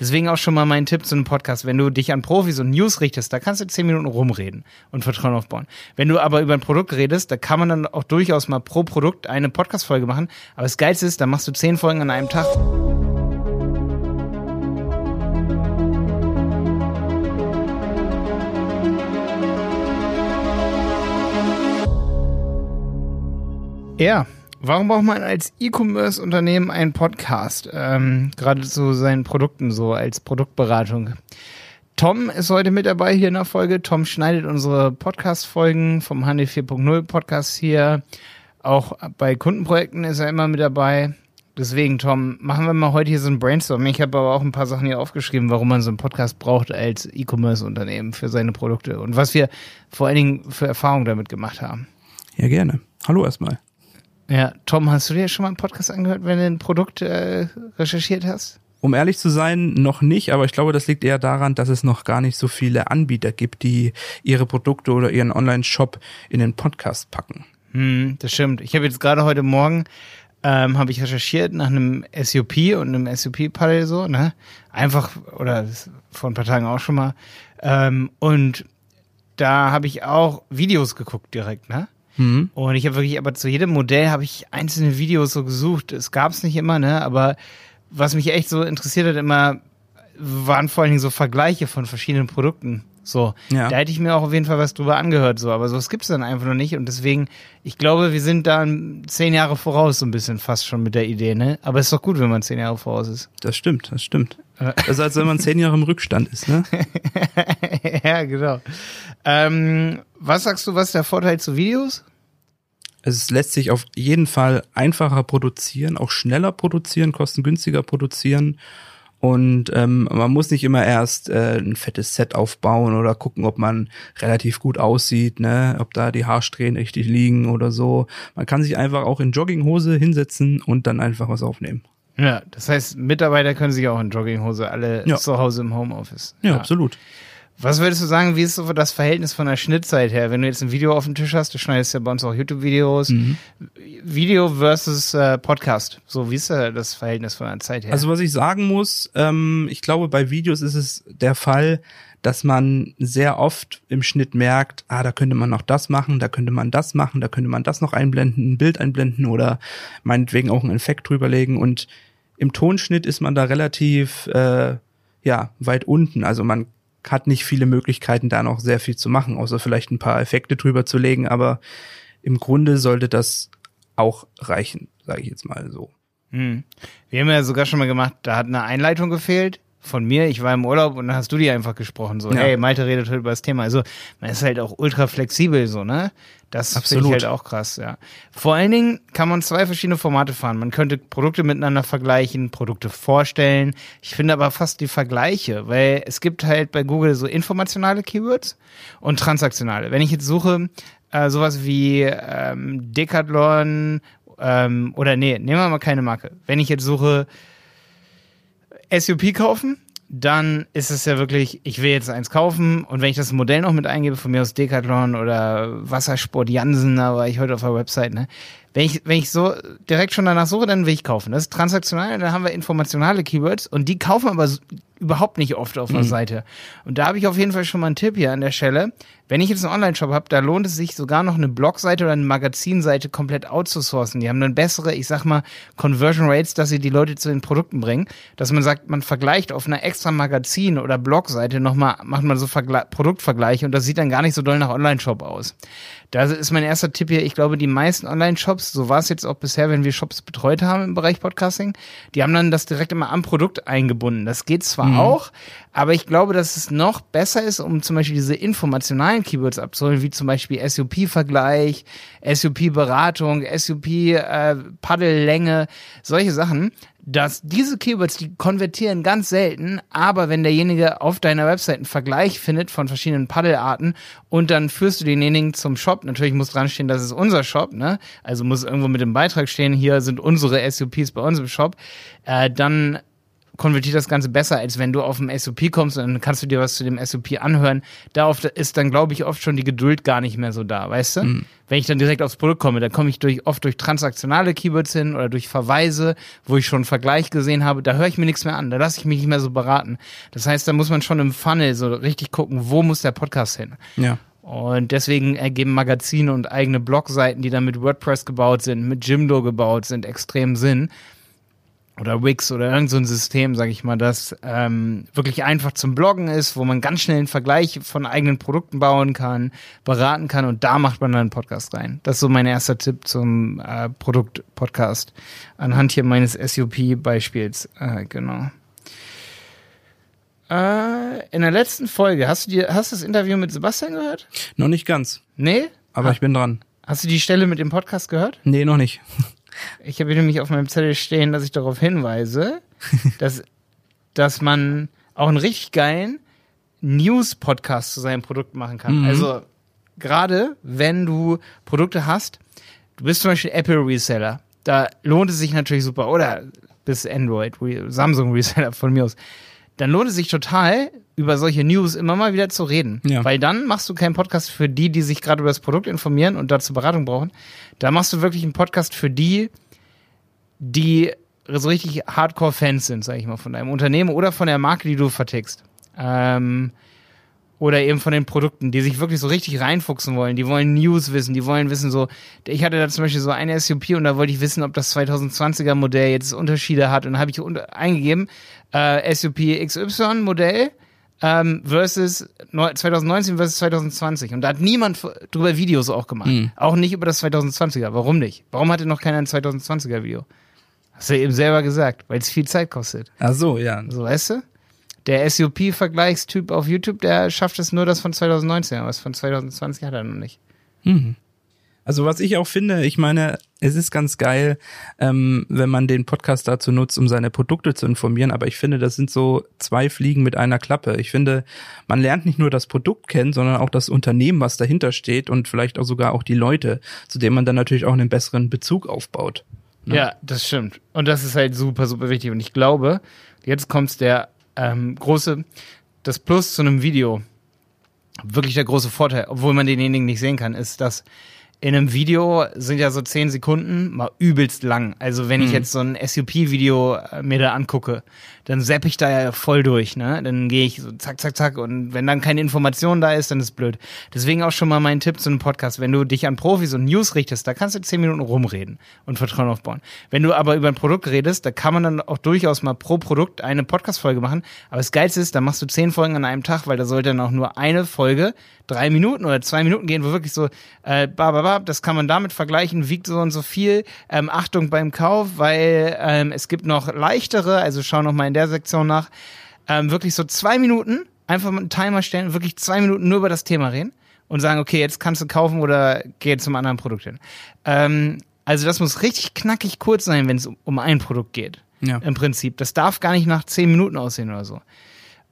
Deswegen auch schon mal mein Tipp zu einem Podcast. Wenn du dich an Profis und News richtest, da kannst du zehn Minuten rumreden und Vertrauen aufbauen. Wenn du aber über ein Produkt redest, da kann man dann auch durchaus mal pro Produkt eine Podcast-Folge machen. Aber das Geilste ist, da machst du zehn Folgen an einem Tag. Ja, warum braucht man als E-Commerce-Unternehmen einen Podcast? Ähm, gerade zu seinen Produkten so als Produktberatung. Tom ist heute mit dabei hier in der Folge. Tom schneidet unsere Podcast-Folgen vom Handel 4.0 Podcast hier. Auch bei Kundenprojekten ist er immer mit dabei. Deswegen, Tom, machen wir mal heute hier so ein Brainstorm. Ich habe aber auch ein paar Sachen hier aufgeschrieben, warum man so einen Podcast braucht als E-Commerce-Unternehmen für seine Produkte und was wir vor allen Dingen für Erfahrungen damit gemacht haben. Ja, gerne. Hallo erstmal. Ja, Tom, hast du dir schon mal einen Podcast angehört, wenn du ein Produkt äh, recherchiert hast? Um ehrlich zu sein, noch nicht, aber ich glaube, das liegt eher daran, dass es noch gar nicht so viele Anbieter gibt, die ihre Produkte oder ihren Online-Shop in den Podcast packen. Hm, das stimmt. Ich habe jetzt gerade heute Morgen ähm, habe ich recherchiert nach einem SUP und einem SUP-Paddle so, ne? Einfach, oder vor ein paar Tagen auch schon mal. Ähm, und da habe ich auch Videos geguckt direkt, ne? Mhm. Und ich habe wirklich, aber zu jedem Modell habe ich einzelne Videos so gesucht. Es gab es nicht immer, ne? Aber was mich echt so interessiert hat, immer waren vor allen Dingen so Vergleiche von verschiedenen Produkten. So, ja. da hätte ich mir auch auf jeden Fall was drüber angehört, so, aber sowas gibt's dann einfach noch nicht und deswegen, ich glaube, wir sind da zehn Jahre voraus, so ein bisschen fast schon mit der Idee, ne? Aber es ist doch gut, wenn man zehn Jahre voraus ist. Das stimmt, das stimmt. Das ist, als wenn man zehn Jahre im Rückstand ist, ne? ja, genau. Ähm, was sagst du, was ist der Vorteil zu Videos? Es lässt sich auf jeden Fall einfacher produzieren, auch schneller produzieren, kostengünstiger produzieren. Und ähm, man muss nicht immer erst äh, ein fettes Set aufbauen oder gucken, ob man relativ gut aussieht, ne, ob da die Haarsträhnen richtig liegen oder so. Man kann sich einfach auch in Jogginghose hinsetzen und dann einfach was aufnehmen. Ja, das heißt, Mitarbeiter können sich auch in Jogginghose alle ja. zu Hause im Homeoffice. Ja, ja, absolut. Was würdest du sagen, wie ist so das Verhältnis von der Schnittzeit her? Wenn du jetzt ein Video auf dem Tisch hast, du schneidest ja bei uns auch YouTube-Videos, mhm. Video versus äh, Podcast. So, wie ist da das Verhältnis von der Zeit her? Also was ich sagen muss, ähm, ich glaube, bei Videos ist es der Fall, dass man sehr oft im Schnitt merkt, ah, da könnte man noch das machen, da könnte man das machen, da könnte man das noch einblenden, ein Bild einblenden oder meinetwegen auch einen Effekt drüberlegen. Und im Tonschnitt ist man da relativ äh, ja weit unten. Also man hat nicht viele Möglichkeiten, da noch sehr viel zu machen, außer vielleicht ein paar Effekte drüber zu legen, aber im Grunde sollte das auch reichen, sage ich jetzt mal so. Hm. Wir haben ja sogar schon mal gemacht, da hat eine Einleitung gefehlt von mir, ich war im Urlaub und dann hast du die einfach gesprochen, so, ja. hey, Malte redet heute über das Thema. Also, man ist halt auch ultra flexibel, so, ne? Das finde ich halt auch krass, ja. Vor allen Dingen kann man zwei verschiedene Formate fahren. Man könnte Produkte miteinander vergleichen, Produkte vorstellen. Ich finde aber fast die Vergleiche, weil es gibt halt bei Google so informationale Keywords und transaktionale. Wenn ich jetzt suche, äh, sowas wie ähm, Decathlon ähm, oder nee, nehmen wir mal keine Marke. Wenn ich jetzt suche SUP kaufen, dann ist es ja wirklich, ich will jetzt eins kaufen und wenn ich das Modell noch mit eingebe, von mir aus Decathlon oder Wassersport Jansen, da war ich heute auf der Website, ne? Wenn ich, wenn ich so direkt schon danach suche, dann will ich kaufen. Das ist transaktional, dann haben wir informationale Keywords und die kaufen aber überhaupt nicht oft auf der mhm. Seite. Und da habe ich auf jeden Fall schon mal einen Tipp hier an der Stelle. Wenn ich jetzt einen Online-Shop habe, da lohnt es sich sogar noch eine Blogseite oder eine Magazinseite komplett outzusourcen. Die haben dann bessere, ich sag mal, Conversion Rates, dass sie die Leute zu den Produkten bringen. Dass man sagt, man vergleicht auf einer extra Magazin- oder Blogseite nochmal, macht man so Vergle Produktvergleiche und das sieht dann gar nicht so doll nach Online-Shop aus. Das ist mein erster Tipp hier. Ich glaube, die meisten Online-Shops, so war es jetzt auch bisher, wenn wir Shops betreut haben im Bereich Podcasting, die haben dann das direkt immer am Produkt eingebunden. Das geht zwar mhm. auch, aber ich glaube, dass es noch besser ist, um zum Beispiel diese informationalen Keywords abzuholen, wie zum Beispiel SUP-Vergleich, SUP-Beratung, SUP-Paddellänge, äh, solche Sachen, dass diese Keywords, die konvertieren ganz selten, aber wenn derjenige auf deiner Website einen Vergleich findet von verschiedenen Paddelarten und dann führst du denjenigen zum Shop, natürlich muss dran stehen, das ist unser Shop, ne? Also muss irgendwo mit dem Beitrag stehen, hier sind unsere SUPs bei uns im Shop, äh, dann konvertiert das Ganze besser, als wenn du auf dem SOP kommst und dann kannst du dir was zu dem SOP anhören. Da ist dann, glaube ich, oft schon die Geduld gar nicht mehr so da, weißt du? Mhm. Wenn ich dann direkt aufs Produkt komme, dann komme ich durch, oft durch transaktionale Keywords hin oder durch Verweise, wo ich schon einen Vergleich gesehen habe, da höre ich mir nichts mehr an, da lasse ich mich nicht mehr so beraten. Das heißt, da muss man schon im Funnel so richtig gucken, wo muss der Podcast hin. Ja. Und deswegen ergeben Magazine und eigene Blogseiten, die dann mit WordPress gebaut sind, mit Jimdo gebaut sind, extrem Sinn oder Wix oder irgend so ein System, sage ich mal, das ähm, wirklich einfach zum Bloggen ist, wo man ganz schnell einen Vergleich von eigenen Produkten bauen kann, beraten kann und da macht man dann einen Podcast rein. Das ist so mein erster Tipp zum äh, Produkt-Podcast anhand hier meines SUP-Beispiels. Äh, genau. Äh, in der letzten Folge, hast du dir, hast du das Interview mit Sebastian gehört? Noch nicht ganz. Nee? Aber ah. ich bin dran. Hast du die Stelle mit dem Podcast gehört? Nee, noch nicht. Ich habe nämlich auf meinem Zettel stehen, dass ich darauf hinweise, dass, dass man auch einen richtig geilen News-Podcast zu seinem Produkt machen kann. Mhm. Also gerade wenn du Produkte hast, du bist zum Beispiel Apple Reseller, da lohnt es sich natürlich super, oder bis Android, Samsung Reseller von mir aus, dann lohnt es sich total, über solche News immer mal wieder zu reden. Ja. Weil dann machst du keinen Podcast für die, die sich gerade über das Produkt informieren und dazu Beratung brauchen. Da machst du wirklich einen Podcast für die, die so richtig Hardcore-Fans sind, sag ich mal, von deinem Unternehmen oder von der Marke, die du vertickst. Ähm, oder eben von den Produkten, die sich wirklich so richtig reinfuchsen wollen. Die wollen News wissen, die wollen wissen so, ich hatte da zum Beispiel so eine SUP und da wollte ich wissen, ob das 2020er Modell jetzt Unterschiede hat und dann habe ich eingegeben, äh, SUP XY Modell ähm, versus 2019 versus 2020 und da hat niemand drüber Videos auch gemacht. Mhm. Auch nicht über das 2020er. Warum nicht? Warum hatte noch keiner ein 2020er Video? Hast du eben selber gesagt, weil es viel Zeit kostet. Ach so, ja. So, weißt du? Der SUP-Vergleichstyp auf YouTube, der schafft es nur das von 2019, aber das von 2020 hat er noch nicht. Mhm. Also was ich auch finde, ich meine, es ist ganz geil, ähm, wenn man den Podcast dazu nutzt, um seine Produkte zu informieren, aber ich finde, das sind so zwei Fliegen mit einer Klappe. Ich finde, man lernt nicht nur das Produkt kennen, sondern auch das Unternehmen, was dahinter steht und vielleicht auch sogar auch die Leute, zu denen man dann natürlich auch einen besseren Bezug aufbaut. Ne? Ja, das stimmt. Und das ist halt super, super wichtig. Und ich glaube, jetzt kommt der ähm, große, das Plus zu einem Video. Wirklich der große Vorteil, obwohl man denjenigen nicht sehen kann, ist, dass in einem Video sind ja so zehn Sekunden mal übelst lang. Also wenn ich mhm. jetzt so ein SUP-Video äh, mir da angucke, dann sepp ich da ja voll durch, ne? Dann gehe ich so zack, zack, zack und wenn dann keine Information da ist, dann ist blöd. Deswegen auch schon mal mein Tipp zu einem Podcast. Wenn du dich an Profis und News richtest, da kannst du zehn Minuten rumreden und Vertrauen aufbauen. Wenn du aber über ein Produkt redest, da kann man dann auch durchaus mal pro Produkt eine Podcast-Folge machen. Aber das Geilste ist, da machst du zehn Folgen an einem Tag, weil da sollte dann auch nur eine Folge drei Minuten oder zwei Minuten gehen, wo wirklich so, äh, bababab, das kann man damit vergleichen, wiegt so und so viel. Ähm, Achtung beim Kauf, weil ähm, es gibt noch leichtere, also schau noch mal in der Sektion nach, ähm, wirklich so zwei Minuten, einfach mal einen Timer stellen, wirklich zwei Minuten nur über das Thema reden und sagen, okay, jetzt kannst du kaufen oder geh zum anderen Produkt hin. Ähm, also das muss richtig knackig kurz sein, wenn es um, um ein Produkt geht. Ja. Im Prinzip. Das darf gar nicht nach zehn Minuten aussehen oder so.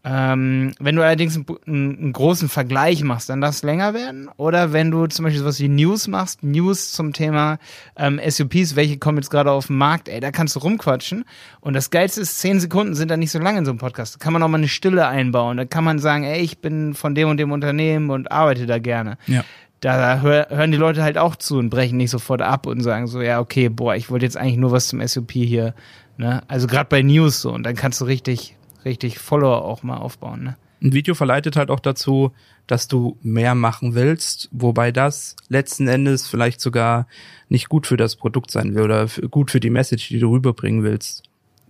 Ähm, wenn du allerdings einen, einen, großen Vergleich machst, dann darf es länger werden. Oder wenn du zum Beispiel sowas wie News machst, News zum Thema ähm, SUPs, welche kommen jetzt gerade auf den Markt, ey, da kannst du rumquatschen. Und das Geilste ist, zehn Sekunden sind da nicht so lange in so einem Podcast. Da kann man auch mal eine Stille einbauen. Da kann man sagen, ey, ich bin von dem und dem Unternehmen und arbeite da gerne. Ja. Da hör, hören die Leute halt auch zu und brechen nicht sofort ab und sagen so, ja, okay, boah, ich wollte jetzt eigentlich nur was zum SUP hier. Ne? Also gerade bei News so. Und dann kannst du richtig richtig Follower auch mal aufbauen. Ne? Ein Video verleitet halt auch dazu, dass du mehr machen willst, wobei das letzten Endes vielleicht sogar nicht gut für das Produkt sein will oder gut für die Message, die du rüberbringen willst.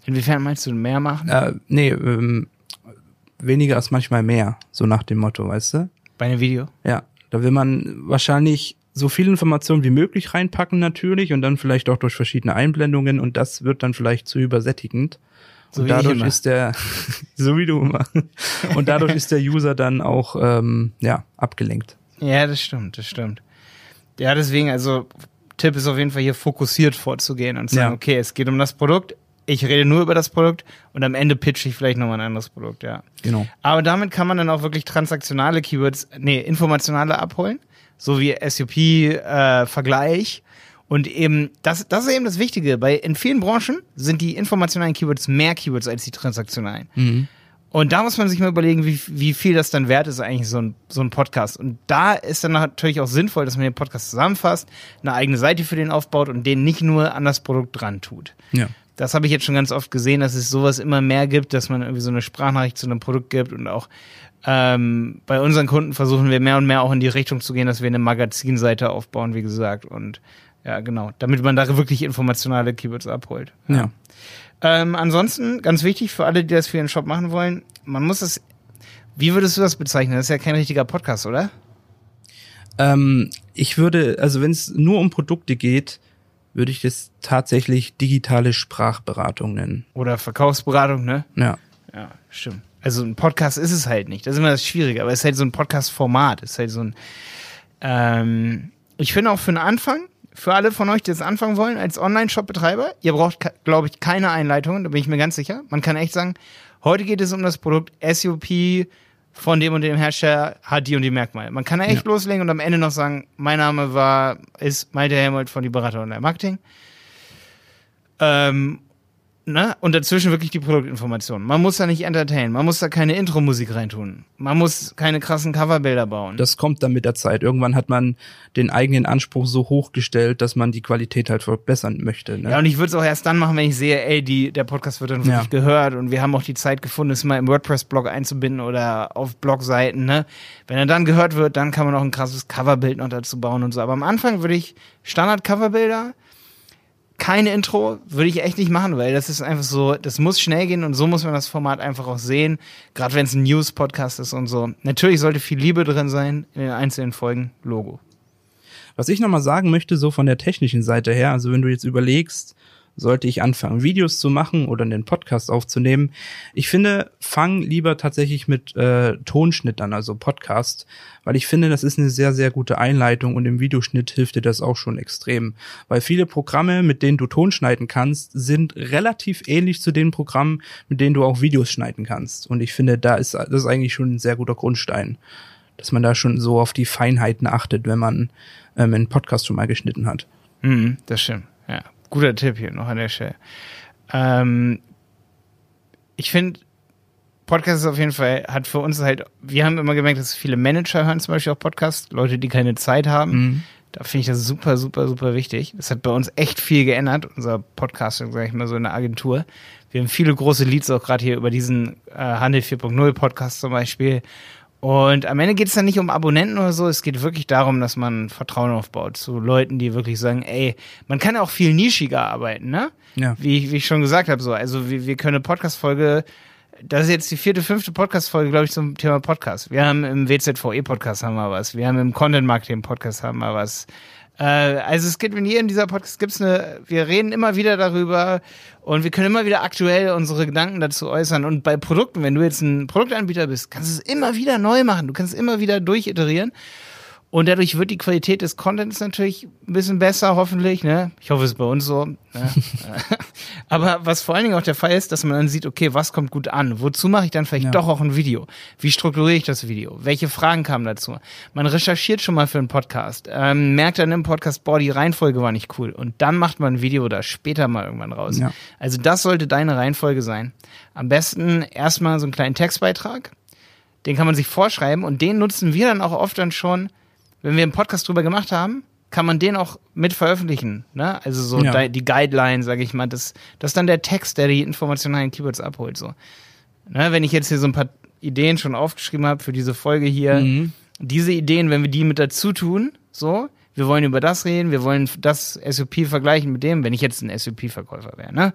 Inwiefern meinst du mehr machen? Äh, nee, ähm, weniger ist manchmal mehr, so nach dem Motto, weißt du? Bei einem Video? Ja, da will man wahrscheinlich so viel Informationen wie möglich reinpacken natürlich und dann vielleicht auch durch verschiedene Einblendungen und das wird dann vielleicht zu übersättigend. So und dadurch ist der, so wie du immer. Und dadurch ist der User dann auch ähm, ja abgelenkt. Ja, das stimmt, das stimmt. Ja, deswegen, also Tipp ist auf jeden Fall hier fokussiert vorzugehen und zu sagen, ja. okay, es geht um das Produkt, ich rede nur über das Produkt und am Ende pitche ich vielleicht nochmal ein anderes Produkt, ja. Genau. Aber damit kann man dann auch wirklich transaktionale Keywords, nee, informationale abholen, so wie SUP, äh, Vergleich Und eben, das, das ist eben das Wichtige. Bei, in vielen Branchen sind die informationalen Keywords mehr Keywords als die transaktionalen. Mhm. Und da muss man sich mal überlegen, wie, wie viel das dann wert ist, eigentlich so ein, so ein Podcast. Und da ist dann natürlich auch sinnvoll, dass man den Podcast zusammenfasst, eine eigene Seite für den aufbaut und den nicht nur an das Produkt dran tut. Ja. Das habe ich jetzt schon ganz oft gesehen, dass es sowas immer mehr gibt, dass man irgendwie so eine Sprachnachricht zu einem Produkt gibt und auch ähm, bei unseren Kunden versuchen wir mehr und mehr auch in die Richtung zu gehen, dass wir eine Magazinseite aufbauen, wie gesagt. Und ja, genau, damit man da wirklich informationale Keywords abholt. Ja. Ähm, ansonsten, ganz wichtig für alle, die das für ihren Shop machen wollen, man muss das. Wie würdest du das bezeichnen? Das ist ja kein richtiger Podcast, oder? Ähm, ich würde, also wenn es nur um Produkte geht, würde ich das tatsächlich digitale Sprachberatung nennen. Oder Verkaufsberatung, ne? Ja. Ja, stimmt. Also ein Podcast ist es halt nicht. Das ist immer das Schwierige, aber es ist halt so ein Podcast-Format. Es ist halt so ein. Ähm, ich finde auch für einen Anfang, für alle von euch, die jetzt anfangen wollen, als Online-Shop-Betreiber, ihr braucht, glaube ich, keine Einleitungen, da bin ich mir ganz sicher. Man kann echt sagen, heute geht es um das Produkt SUP von dem und dem Hersteller, hat die und die Merkmale. Man kann echt Ja. loslegen und am Ende noch sagen, mein Name war, ist Malte Helmold von die Berater Online Marketing. Ähm, ne? Und dazwischen wirklich die Produktinformationen. Man muss da nicht entertainen, man muss da keine Intro-Musik reintun. Man muss keine krassen Coverbilder bauen. Das kommt dann mit der Zeit. Irgendwann hat man den eigenen Anspruch so hochgestellt, dass man die Qualität halt verbessern möchte. Ne? Ja, und ich würde es auch erst dann machen, wenn ich sehe, ey, die, der Podcast wird dann wirklich Ja. gehört und wir haben auch die Zeit gefunden, es mal im WordPress-Blog einzubinden oder auf Blogseiten, ne? Wenn er dann gehört wird, dann kann man auch ein krasses Coverbild noch dazu bauen und so. Aber am Anfang würde ich Standard-Coverbilder, keine Intro, würde ich echt nicht machen, weil das ist einfach so, das muss schnell gehen und so muss man das Format einfach auch sehen, gerade wenn es ein News-Podcast ist und so. Natürlich sollte viel Liebe drin sein in den einzelnen Folgen, Logo. Was ich nochmal sagen möchte, so von der technischen Seite her, also wenn du jetzt überlegst, sollte ich anfangen, Videos zu machen oder einen Podcast aufzunehmen, ich finde, fang lieber tatsächlich mit äh, Tonschnitt an, also Podcast, weil ich finde, das ist eine sehr, sehr gute Einleitung und im Videoschnitt hilft dir das auch schon extrem. Weil viele Programme, mit denen du Ton schneiden kannst, sind relativ ähnlich zu den Programmen, mit denen du auch Videos schneiden kannst. Und ich finde, da ist das ist eigentlich schon ein sehr guter Grundstein dass man da schon so auf die Feinheiten achtet, wenn man ähm, einen Podcast schon mal geschnitten hat. Mhm, das stimmt. Ja, guter Tipp hier noch an der Stelle. Ähm, ich finde, Podcast ist auf jeden Fall, hat für uns halt, wir haben immer gemerkt, dass viele Manager hören zum Beispiel auch Podcasts, Leute, die keine Zeit haben. Mhm. Da finde ich das super, super, super wichtig. Das hat bei uns echt viel geändert, unser Podcast, sag ich mal, so in der Agentur. Wir haben viele große Leads auch gerade hier über diesen äh, Handel 4.0 Podcast zum Beispiel. Und am Ende geht es dann nicht um Abonnenten oder so, es geht wirklich darum, dass man Vertrauen aufbaut zu Leuten, die wirklich sagen, ey, man kann auch viel nischiger arbeiten, ne? Ja. Wie, ich- wie ich schon gesagt habe, so, also wir, wir können eine Podcast-Folge, das ist jetzt die vierte, fünfte Podcast-Folge, glaube ich, zum Thema Podcast. Wir haben im WZVE-Podcast haben wir was, wir haben im Content-Marketing-Podcast haben wir was. Äh, also es gibt in jedem dieser Podcasts gibt's eine, wir reden immer wieder darüber und wir können immer wieder aktuell unsere Gedanken dazu äußern. Und bei Produkten, wenn du jetzt ein Produktanbieter bist, kannst du es immer wieder neu machen. Du kannst es immer wieder durchiterieren. Und dadurch wird die Qualität des Contents natürlich ein bisschen besser, hoffentlich. Ne? Ich hoffe, es ist bei uns so. Ne? Aber was vor allen Dingen auch der Fall ist, dass man dann sieht, okay, was kommt gut an? Wozu mache ich dann vielleicht Ja. doch auch ein Video? Wie strukturiere ich das Video? Welche Fragen kamen dazu? Man recherchiert schon mal für einen Podcast, ähm, merkt dann im Podcast, boah, die Reihenfolge war nicht cool. Und dann macht man ein Video da später mal irgendwann raus. Ja. Also das sollte deine Reihenfolge sein. Am besten erstmal so einen kleinen Textbeitrag. Den kann man sich vorschreiben und den nutzen wir dann auch oft dann schon, wenn wir einen Podcast drüber gemacht haben, kann man den auch mit veröffentlichen. Ne? Also so Ja. di- die Guideline, sage ich mal, das, das ist dann der Text, der die informationalen Keywords abholt. So. Ne? Wenn ich jetzt hier so ein paar Ideen schon aufgeschrieben habe für diese Folge hier, Mhm. diese Ideen, wenn wir die mit dazu tun, so, wir wollen über das reden, wir wollen das SOP vergleichen mit dem, wenn ich jetzt ein SOP-Verkäufer wäre, ne?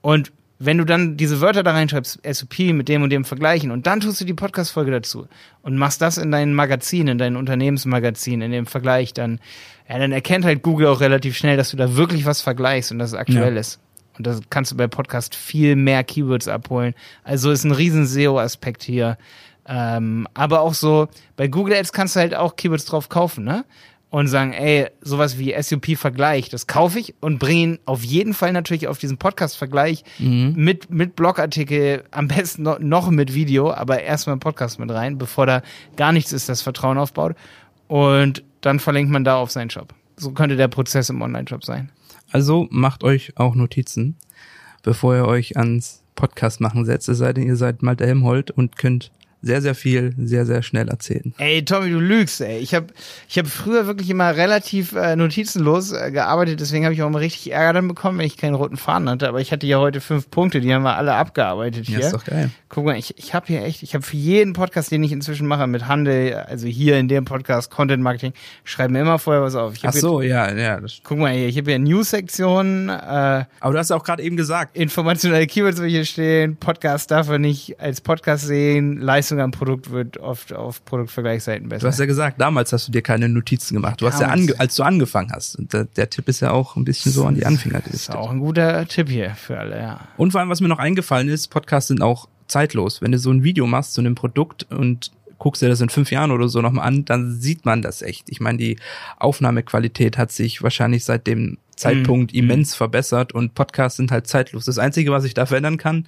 Und wenn du dann diese Wörter da reinschreibst, SOP mit dem und dem vergleichen und dann tust du die Podcast-Folge dazu und machst das in dein Magazin, in dein Unternehmensmagazin, in dem Vergleich, dann, ja, dann erkennt halt Google auch relativ schnell, dass du da wirklich was vergleichst und dass es aktuell Ja. ist. Und das kannst du bei Podcast viel mehr Keywords abholen. Also ist ein riesen SEO-Aspekt hier. Ähm, aber auch so, bei Google Ads kannst du halt auch Keywords drauf kaufen, ne? Und sagen, ey, sowas wie SUP-Vergleich, das kaufe ich und bringe ihn auf jeden Fall natürlich auf diesen Podcast-Vergleich Mhm. mit, mit Blogartikel, am besten noch, noch mit Video, aber erstmal im Podcast mit rein, bevor da gar nichts ist, das Vertrauen aufbaut. Und dann verlinkt man da auf seinen Shop. so könnte der Prozess im Online-Shop sein. Also macht euch auch Notizen, bevor ihr euch ans Podcast machen setzt, es sei denn, ihr seid Malte Helmholt und könnt sehr, sehr viel, sehr, sehr schnell erzählen. Ey, Tommy, du lügst, ey. Ich habe ich hab früher wirklich immer relativ äh, notizenlos äh, gearbeitet, deswegen habe ich auch immer richtig Ärger dann bekommen, wenn ich keinen roten Faden hatte. Aber ich hatte ja heute fünf Punkte, die haben wir alle abgearbeitet hier. Ja, ist doch geil. Guck mal, ich, ich habe hier echt, ich habe für jeden Podcast, den ich inzwischen mache mit Handel, also hier in dem Podcast Content Marketing, schreibe mir immer vorher was auf. Ach so, hier, ja, ja. Das Guck mal hier, ich habe hier News-Sektion, äh, Aber du hast ja auch gerade eben gesagt, informationelle Keywords will hier stehen, Podcast darf er nicht als Podcast sehen, Leistung am Produkt wird oft auf Produktvergleichsseiten besser. du hast ja gesagt, damals hast du dir keine Notizen gemacht. Du hast ja, Damals. ange als du angefangen hast. Und der, der Tipp ist ja auch ein bisschen so an die Anfänger das ist gerichtet. auch ein guter Tipp hier für alle, ja. Und vor allem, was mir noch eingefallen ist, Podcasts sind auch zeitlos. Wenn du so ein Video machst zu einem Produkt und guckst dir das in fünf Jahren oder so nochmal an, dann sieht man das echt. Ich meine, die Aufnahmequalität hat sich wahrscheinlich seit dem Zeitpunkt Mhm. immens verbessert und Podcasts sind halt zeitlos. Das Einzige, was ich da verändern kann,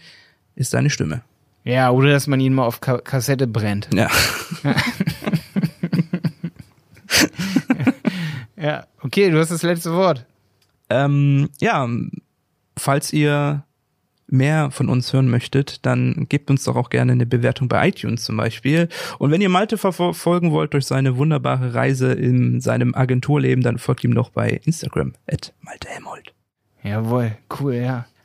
ist deine Stimme. Ja, oder dass man ihn mal auf Ka Kassette brennt. Ja. Ja, okay, du hast das letzte Wort. Ähm, ja, falls ihr mehr von uns hören möchtet, dann gebt uns doch auch gerne eine Bewertung bei iTunes zum Beispiel. Und wenn ihr Malte verfolgen wollt durch seine wunderbare Reise in seinem Agenturleben, dann folgt ihm doch bei Instagram at Malte Helmholt. Jawohl, cool, ja.